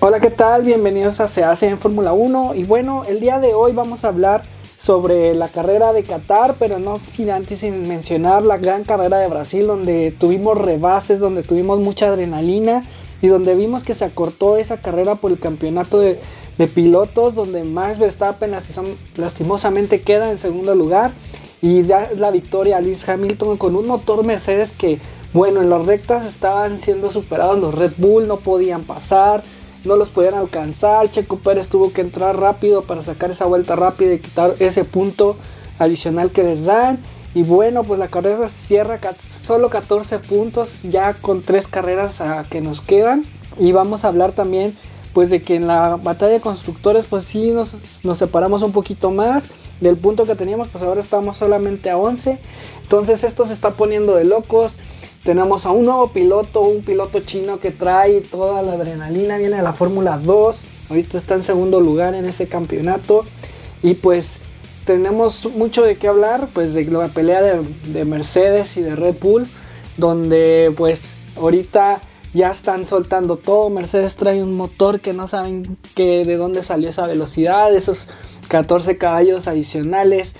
Hola, ¿qué tal? Bienvenidos a Se hace en Fórmula 1 y bueno, el día de hoy vamos a hablar sobre la carrera de Qatar, pero no sin antes sin mencionar la gran carrera de Brasil donde tuvimos rebases, donde tuvimos mucha adrenalina y donde vimos que se acortó esa carrera por el campeonato de, pilotos, donde Max Verstappen lastimosamente queda en segundo lugar y da la victoria a Lewis Hamilton con un motor Mercedes que, bueno, en las rectas estaban siendo superados los Red Bull, no podían pasar, no los podían alcanzar. Checo Pérez tuvo que entrar rápido para sacar esa vuelta rápida y quitar ese punto adicional que les dan. Y bueno, pues la carrera cierra solo 14 puntos ya con tres carreras que nos quedan. Y vamos a hablar también pues de que en la batalla de constructores pues sí nos, nos separamos un poquito más del punto que teníamos, pues ahora estamos solamente a 11. Entonces esto se está poniendo de locos. Tenemos a un nuevo piloto, un piloto chino que trae toda la adrenalina, viene de la Fórmula 2. Ahorita está en segundo lugar en ese campeonato. Y pues tenemos mucho de qué hablar, pues de la pelea de, de Mercedes y de Red Bull, donde pues ahorita ya están soltando todo. Mercedes trae un motor que no saben que, de dónde salió esa velocidad, esos 14 caballos adicionales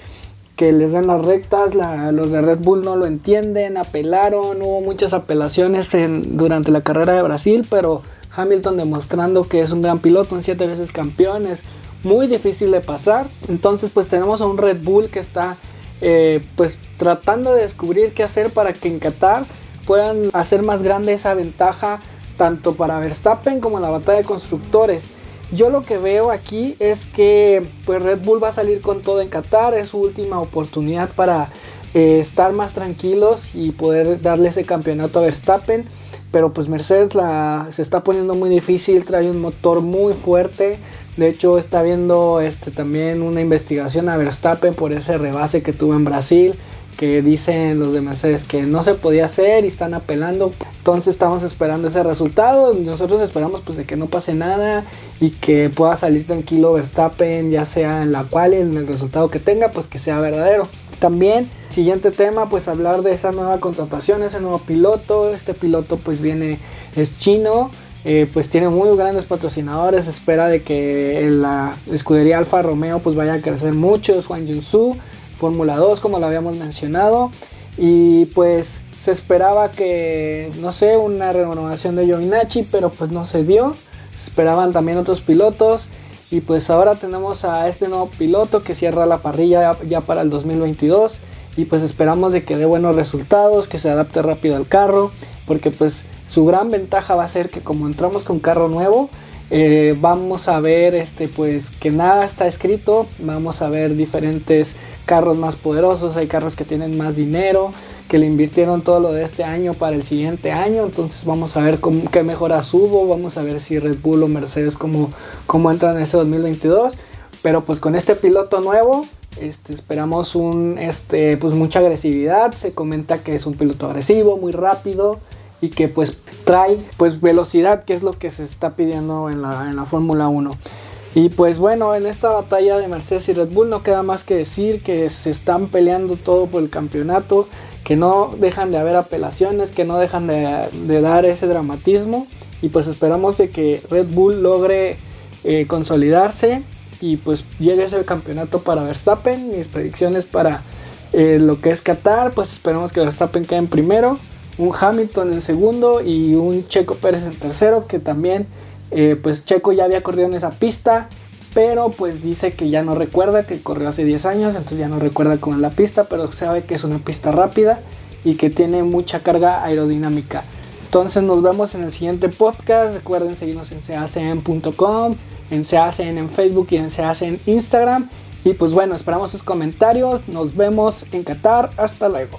que les dan las rectas, los de Red Bull no lo entienden, apelaron, hubo muchas apelaciones durante la carrera de Brasil, pero Hamilton demostrando que es un gran piloto, un siete veces campeón, es muy difícil de pasar. Entonces pues tenemos a un Red Bull que está eh, pues tratando de descubrir qué hacer para que en Qatar puedan hacer más grande esa ventaja tanto para Verstappen como en la batalla de constructores. Yo lo que veo aquí es que pues Red Bull va a salir con todo en Qatar, es su última oportunidad para eh, estar más tranquilos y poder darle ese campeonato a Verstappen. Pero pues Mercedes la, se está poniendo muy difícil, trae un motor muy fuerte. De hecho está viendo este, también una investigación a Verstappen por ese rebase que tuvo en Brasil que dicen los de Mercedes que no se podía hacer y están apelando. Entonces estamos esperando ese resultado. Nosotros esperamos pues de que no pase nada y que pueda salir tranquilo Verstappen, ya sea en la cual en el resultado que tenga, pues que sea verdadero. También, siguiente tema, pues hablar de esa nueva contratación, ese nuevo piloto. Este piloto pues viene, es chino. Eh, pues tiene muy grandes patrocinadores, espera de que la escudería Alfa Romeo pues vaya a crecer mucho, es Juan Junsu, Fórmula 2 como lo habíamos mencionado y pues se esperaba que no sé una renovación de Giovinacci pero pues no se dio. Se esperaban también otros pilotos y pues ahora tenemos a este nuevo piloto que cierra la parrilla ya para el 2022 y pues esperamos de que dé buenos resultados que se adapte rápido al carro porque pues su gran ventaja va a ser que como entramos con carro nuevo eh, vamos a ver este pues que nada está escrito vamos a ver diferentes carros más poderosos, hay carros que tienen más dinero, que le invirtieron todo lo de este año para el siguiente año, entonces vamos a ver qué mejoras hubo, vamos a ver si Red Bull o Mercedes cómo, cómo entran en ese 2022, pero pues con este piloto nuevo este, esperamos un, este, pues mucha agresividad, se comenta que es un piloto agresivo, muy rápido y que pues trae pues velocidad, que es lo que se está pidiendo en la, en la Fórmula 1. Y pues bueno, en esta batalla de Mercedes y Red Bull no queda más que decir que se están peleando todo por el campeonato, que no dejan de haber apelaciones, que no dejan de, dar ese dramatismo. Y pues esperamos de que Red Bull logre eh, consolidarse y pues llegue ese campeonato para Verstappen. Mis predicciones para eh, lo que es Qatar, pues esperamos que Verstappen quede en primero, un Hamilton en segundo y un Checo Pérez en tercero, que también eh, pues Checo ya había corrido en esa pista, pero pues dice que ya no recuerda, que corrió hace 10 años, entonces ya no recuerda cómo es la pista, pero sabe que es una pista rápida y que tiene mucha carga aerodinámica. Entonces nos vemos en el siguiente podcast. Recuerden seguirnos en seacn.com, en seacn en Facebook y en seacn en Instagram. Y pues bueno, esperamos sus comentarios. Nos vemos en Qatar. Hasta luego.